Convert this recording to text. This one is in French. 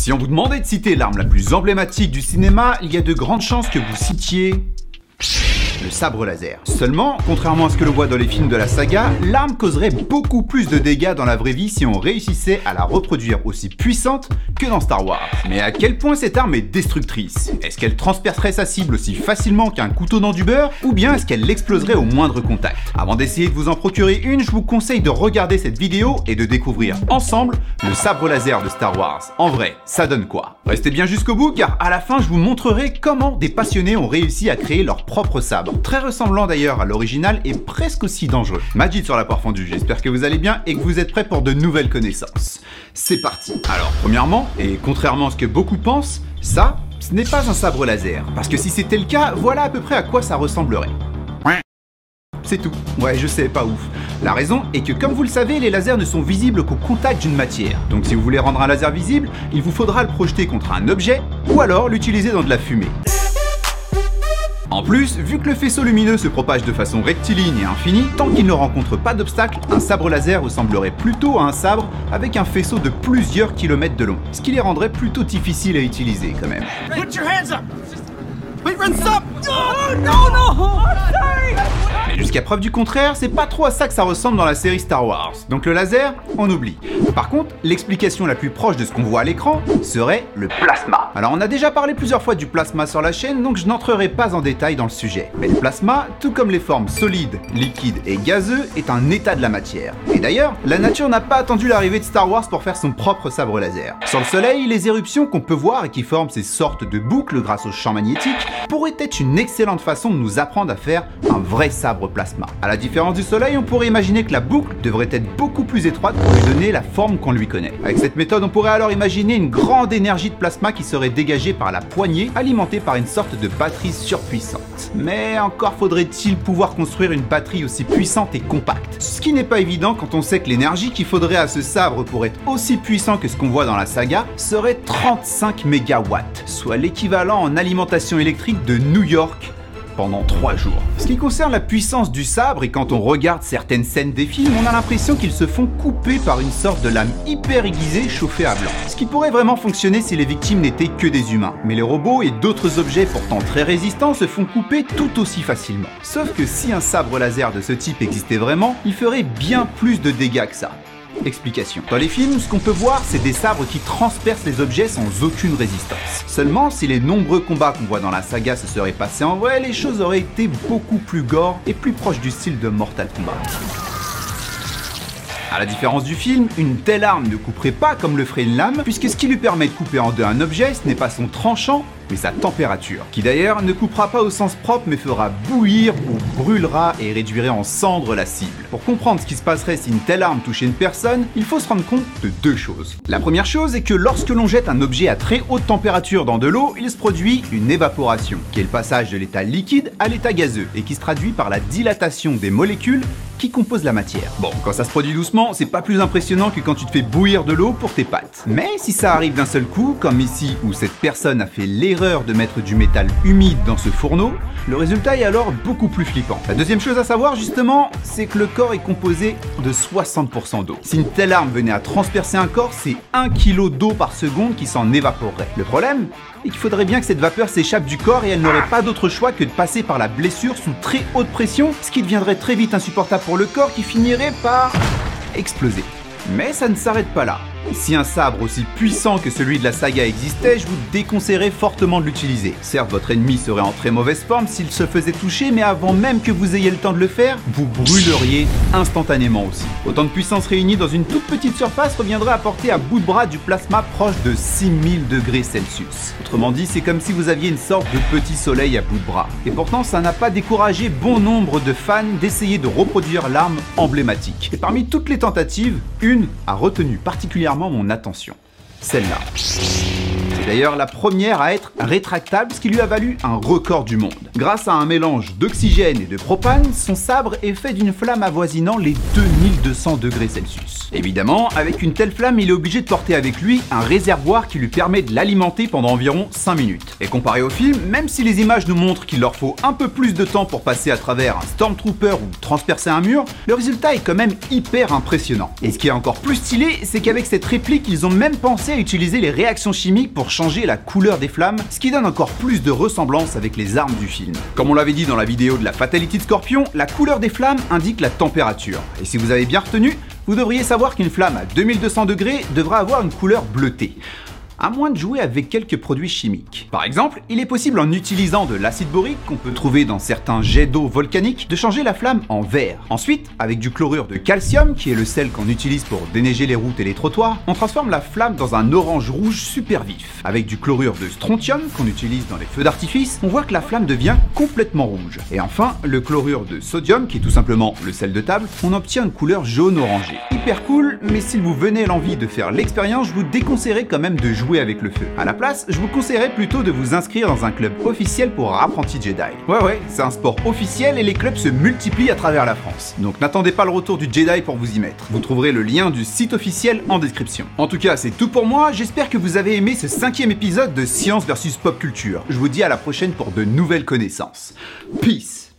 Si on vous demandait de citer l'arme la plus emblématique du cinéma, il y a de grandes chances que vous citiez le sabre laser. Seulement, contrairement à ce que l'on voit dans les films de la saga, l'arme causerait beaucoup plus de dégâts dans la vraie vie si on réussissait à la reproduire aussi puissante que dans Star Wars. Mais à quel point cette arme est destructrice? Est-ce qu'elle transpercerait sa cible aussi facilement qu'un couteau dans du beurre? Ou bien est-ce qu'elle l'exploserait au moindre contact? Avant d'essayer de vous en procurer une, je vous conseille de regarder cette vidéo et de découvrir ensemble le sabre laser de Star Wars. En vrai, ça donne quoi? Restez bien jusqu'au bout car à la fin je vous montrerai comment des passionnés ont réussi à créer leur propre sabre très ressemblant d'ailleurs à l'original et presque aussi dangereux. Majid sur la part fendue, j'espère que vous allez bien et que vous êtes prêts pour de nouvelles connaissances. C'est parti Alors, premièrement, et contrairement à ce que beaucoup pensent, ça, ce n'est pas un sabre laser. Parce que si c'était le cas, voilà à peu près à quoi ça ressemblerait. C'est tout. Ouais, je sais, pas ouf. La raison est que comme vous le savez, les lasers ne sont visibles qu'au contact d'une matière. Donc si vous voulez rendre un laser visible, il vous faudra le projeter contre un objet ou alors l'utiliser dans de la fumée. En plus, vu que le faisceau lumineux se propage de façon rectiligne et infinie, tant qu'il ne rencontre pas d'obstacle, un sabre laser ressemblerait plutôt à un sabre avec un faisceau de plusieurs kilomètres de long, ce qui les rendrait plutôt difficiles à utiliser quand même. Put your hands up! Mais jusqu'à preuve du contraire, c'est pas trop à ça que ça ressemble dans la série Star Wars. Donc le laser, on oublie. Par contre, l'explication la plus proche de ce qu'on voit à l'écran serait le plasma. Alors on a déjà parlé plusieurs fois du plasma sur la chaîne, donc je n'entrerai pas en détail dans le sujet. Mais le plasma, tout comme les formes solides, liquides et gazeux, est un état de la matière. Et d'ailleurs, la nature n'a pas attendu l'arrivée de Star Wars pour faire son propre sabre laser. Sur le Soleil, les éruptions qu'on peut voir et qui forment ces sortes de boucles grâce au champ magnétique pourraient être une excellente façon de nous apprendre à faire un vrai sabre plasma. À la différence du Soleil, on pourrait imaginer que la boucle devrait être beaucoup plus étroite pour lui donner la forme qu'on lui connaît. Avec cette méthode, on pourrait alors imaginer une grande énergie de plasma qui serait dégagée par la poignée, alimentée par une sorte de batterie surpuissante. Mais encore faudrait-il pouvoir construire une batterie aussi puissante et compacte. Ce qui n'est pas évident quand on sait que l'énergie qu'il faudrait à ce sabre pour être aussi puissant que ce qu'on voit dans la saga serait 35 mégawatts, soit l'équivalent en alimentation électrique de New York pendant 3 jours. Ce qui concerne la puissance du sabre, et quand on regarde certaines scènes des films, on a l'impression qu'ils se font couper par une sorte de lame hyper aiguisée chauffée à blanc. Ce qui pourrait vraiment fonctionner si les victimes n'étaient que des humains. Mais les robots et d'autres objets pourtant très résistants se font couper tout aussi facilement. Sauf que si un sabre laser de ce type existait vraiment, il ferait bien plus de dégâts que ça. Explication. Dans les films, ce qu'on peut voir, c'est des sabres qui transpercent les objets sans aucune résistance. Seulement, si les nombreux combats qu'on voit dans la saga se seraient passés en vrai, les choses auraient été beaucoup plus gore et plus proches du style de Mortal Kombat. A la différence du film, une telle arme ne couperait pas comme le ferait une lame, puisque ce qui lui permet de couper en deux un objet, ce n'est pas son tranchant, mais sa température, qui d'ailleurs ne coupera pas au sens propre mais fera bouillir ou brûlera et réduirait en cendres la cible. Pour comprendre ce qui se passerait si une telle arme touchait une personne, il faut se rendre compte de deux choses. La première chose est que lorsque l'on jette un objet à très haute température dans de l'eau, il se produit une évaporation, qui est le passage de l'état liquide à l'état gazeux, et qui se traduit par la dilatation des molécules qui composent la matière. Bon, quand ça se produit doucement, c'est pas plus impressionnant que quand tu te fais bouillir de l'eau pour tes pâtes. Mais si ça arrive d'un seul coup, comme ici où cette personne a fait l'erreur de mettre du métal humide dans ce fourneau, le résultat est alors beaucoup plus flippant. La deuxième chose à savoir justement, c'est que le corps est composé de 60% d'eau. Si une telle arme venait à transpercer un corps, c'est 1 kg d'eau par seconde qui s'en évaporerait. Le problème est qu'il faudrait bien que cette vapeur s'échappe du corps et elle n'aurait pas d'autre choix que de passer par la blessure sous très haute pression, ce qui deviendrait très vite insupportable le corps qui finirait par exploser. Mais ça ne s'arrête pas là. Si un sabre aussi puissant que celui de la saga existait, je vous déconseillerais fortement de l'utiliser. Certes, votre ennemi serait en très mauvaise forme s'il se faisait toucher, mais avant même que vous ayez le temps de le faire, vous brûleriez instantanément aussi. Autant de puissance réunie dans une toute petite surface reviendrait à porter à bout de bras du plasma proche de 6000 degrés Celsius. Autrement dit, c'est comme si vous aviez une sorte de petit soleil à bout de bras. Et pourtant, ça n'a pas découragé bon nombre de fans d'essayer de reproduire l'arme emblématique. Et parmi toutes les tentatives, une a retenu particulièrement mon attention. Celle-là. C'est d'ailleurs la première à être rétractable, ce qui lui a valu un record du monde. Grâce à un mélange d'oxygène et de propane, son sabre est fait d'une flamme avoisinant les 2200 degrés Celsius. Évidemment, avec une telle flamme, il est obligé de porter avec lui un réservoir qui lui permet de l'alimenter pendant environ 5 minutes. Et comparé au film, même si les images nous montrent qu'il leur faut un peu plus de temps pour passer à travers un Stormtrooper ou transpercer un mur, le résultat est quand même hyper impressionnant. Et ce qui est encore plus stylé, c'est qu'avec cette réplique, ils ont même pensé à utiliser les réactions chimiques pour changer la couleur des flammes, ce qui donne encore plus de ressemblance avec les armes du film. Comme on l'avait dit dans la vidéo de la Fatality de Scorpion, la couleur des flammes indique la température. Et si vous avez bien retenu, vous devriez savoir qu'une flamme à 2200 degrés devra avoir une couleur bleutée à moins de jouer avec quelques produits chimiques. Par exemple, il est possible en utilisant de l'acide borique qu'on peut trouver dans certains jets d'eau volcaniques de changer la flamme en vert. Ensuite, avec du chlorure de calcium, qui est le sel qu'on utilise pour déneiger les routes et les trottoirs, on transforme la flamme dans un orange rouge super vif. Avec du chlorure de strontium qu'on utilise dans les feux d'artifice, on voit que la flamme devient complètement rouge. Et enfin, le chlorure de sodium, qui est tout simplement le sel de table, on obtient une couleur jaune orangée. Hyper cool, mais si vous venez l'envie de faire l'expérience, je vous déconseillerais quand même de jouer avec le feu. À la place, je vous conseillerais plutôt de vous inscrire dans un club officiel pour apprentis Jedi. Ouais ouais, c'est un sport officiel et les clubs se multiplient à travers la France. Donc n'attendez pas le retour du Jedi pour vous y mettre. Vous trouverez le lien du site officiel en description. En tout cas, c'est tout pour moi. J'espère que vous avez aimé ce cinquième épisode de Science versus Pop Culture. Je vous dis à la prochaine pour de nouvelles connaissances. Peace